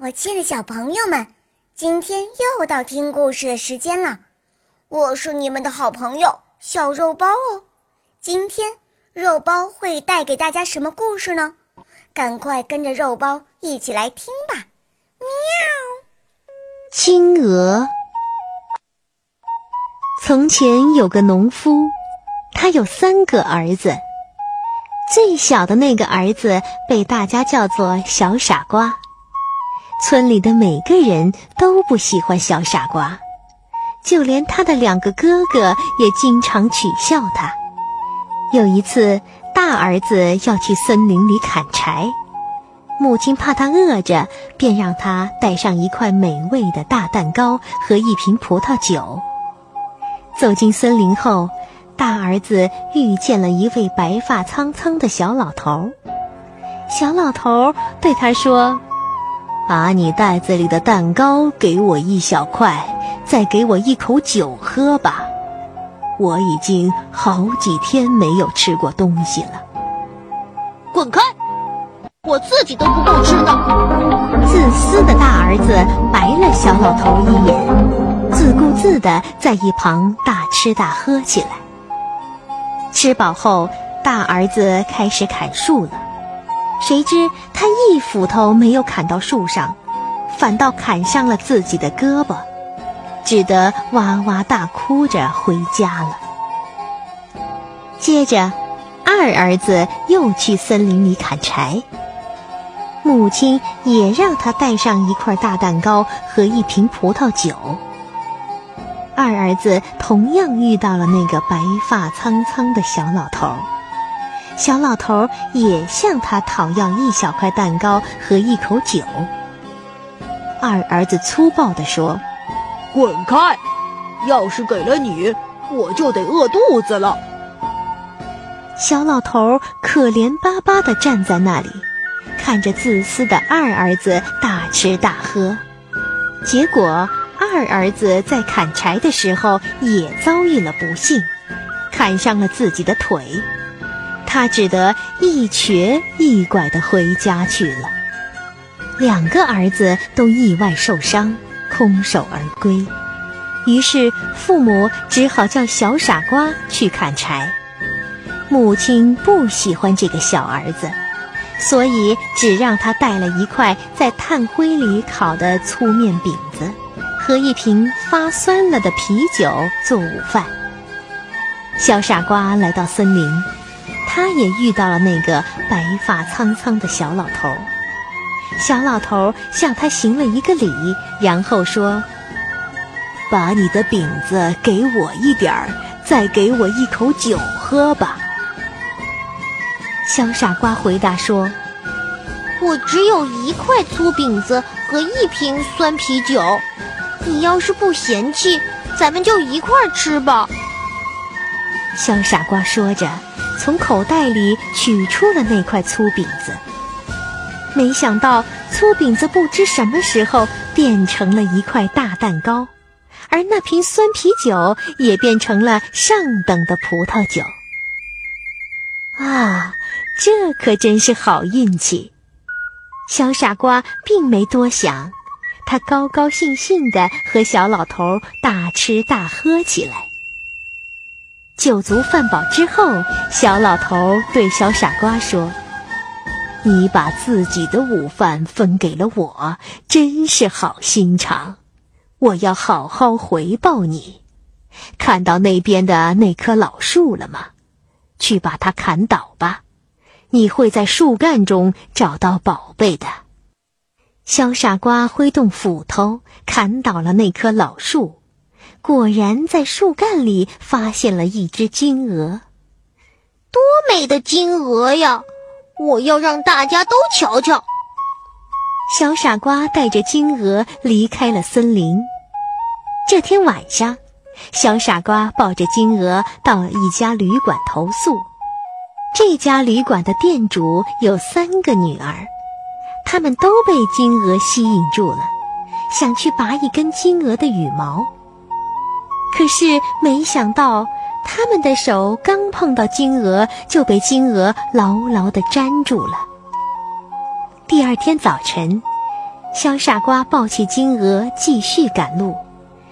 我亲爱的小朋友们，今天又到听故事的时间了。我是你们的好朋友小肉包哦。今天肉包会带给大家什么故事呢？赶快跟着肉包一起来听吧！喵。金鹅。从前有个农夫，他有三个儿子。最小的那个儿子被大家叫做小傻瓜。村里的每个人都不喜欢小傻瓜，就连他的两个哥哥也经常取笑他。有一次，大儿子要去森林里砍柴，母亲怕他饿着，便让他带上一块美味的大蛋糕和一瓶葡萄酒。走进森林后，大儿子遇见了一位白发苍苍的小老头。小老头对他说。把你袋子里的蛋糕给我一小块，再给我一口酒喝吧。我已经好几天没有吃过东西了。滚开！我自己都不够吃的。自私的大儿子白了小老头一眼，自顾自的在一旁大吃大喝起来。吃饱后，大儿子开始砍树了。谁知他一斧头没有砍到树上，反倒砍伤了自己的胳膊，只得哇哇大哭着回家了。接着，二儿子又去森林里砍柴，母亲也让他带上一块大蛋糕和一瓶葡萄酒。二儿子同样遇到了那个白发苍苍的小老头。小老头也向他讨要一小块蛋糕和一口酒。二儿子粗暴地说：“滚开！要是给了你，我就得饿肚子了。”小老头可怜巴巴地站在那里，看着自私的二儿子大吃大喝。结果，二儿子在砍柴的时候也遭遇了不幸，砍伤了自己的腿。他只得一瘸一拐的回家去了。两个儿子都意外受伤，空手而归。于是父母只好叫小傻瓜去砍柴。母亲不喜欢这个小儿子，所以只让他带了一块在炭灰里烤的粗面饼子和一瓶发酸了的啤酒做午饭。小傻瓜来到森林。他也遇到了那个白发苍苍的小老头。小老头向他行了一个礼，然后说：“把你的饼子给我一点儿，再给我一口酒喝吧。”小傻瓜回答说：“我只有一块粗饼子和一瓶酸啤酒，你要是不嫌弃，咱们就一块吃吧。”小傻瓜说着。从口袋里取出了那块粗饼子，没想到粗饼子不知什么时候变成了一块大蛋糕，而那瓶酸啤酒也变成了上等的葡萄酒。啊，这可真是好运气！小傻瓜并没多想，他高高兴兴地和小老头大吃大喝起来。酒足饭饱之后，小老头对小傻瓜说：“你把自己的午饭分给了我，真是好心肠。我要好好回报你。看到那边的那棵老树了吗？去把它砍倒吧，你会在树干中找到宝贝的。”小傻瓜挥动斧头，砍倒了那棵老树。果然在树干里发现了一只金鹅，多美的金鹅呀！我要让大家都瞧瞧。小傻瓜带着金鹅离开了森林。这天晚上，小傻瓜抱着金鹅到了一家旅馆投宿。这家旅馆的店主有三个女儿，她们都被金鹅吸引住了，想去拔一根金鹅的羽毛。可是没想到，他们的手刚碰到金鹅，就被金鹅牢牢地粘住了。第二天早晨，小傻瓜抱起金鹅，继续赶路。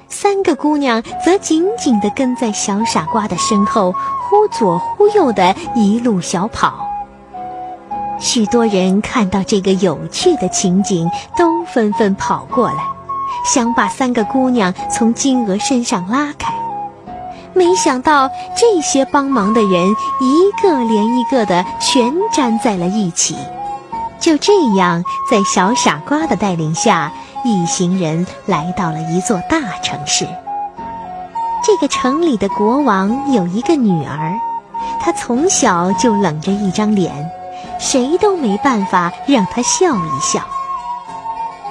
三个姑娘则紧紧地跟在小傻瓜的身后，忽左忽右的一路小跑。许多人看到这个有趣的情景，都纷纷跑过来，想把三个姑娘从金鹅身上拉开。没想到，这些帮忙的人一个连一个的全粘在了一起。就这样，在小傻瓜的带领下，一行人来到了一座大城市。这个城里的国王有一个女儿，她从小就冷着一张脸，谁都没办法让她笑一笑。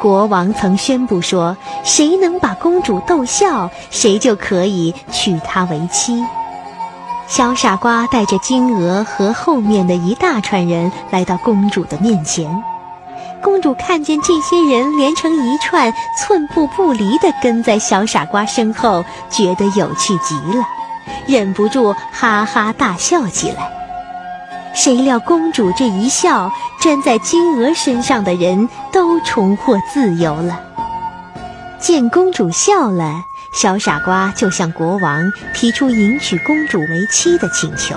国王曾宣布说：“谁能把公主逗笑，谁就可以娶她为妻。”小傻瓜带着金鹅和后面的一大串人来到公主的面前。公主看见这些人连成一串，寸步不离地跟在小傻瓜身后，觉得有趣极了，忍不住哈哈大笑起来。谁料公主这一笑，粘在金鹅身上的人都重获自由了。见公主笑了。小傻瓜就向国王提出迎娶公主为妻的请求。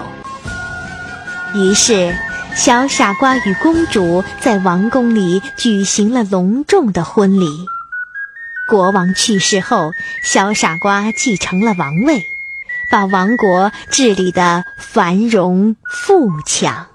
于是，小傻瓜与公主在王宫里举行了隆重的婚礼。国王去世后，小傻瓜继承了王位，把王国治理得繁荣富强。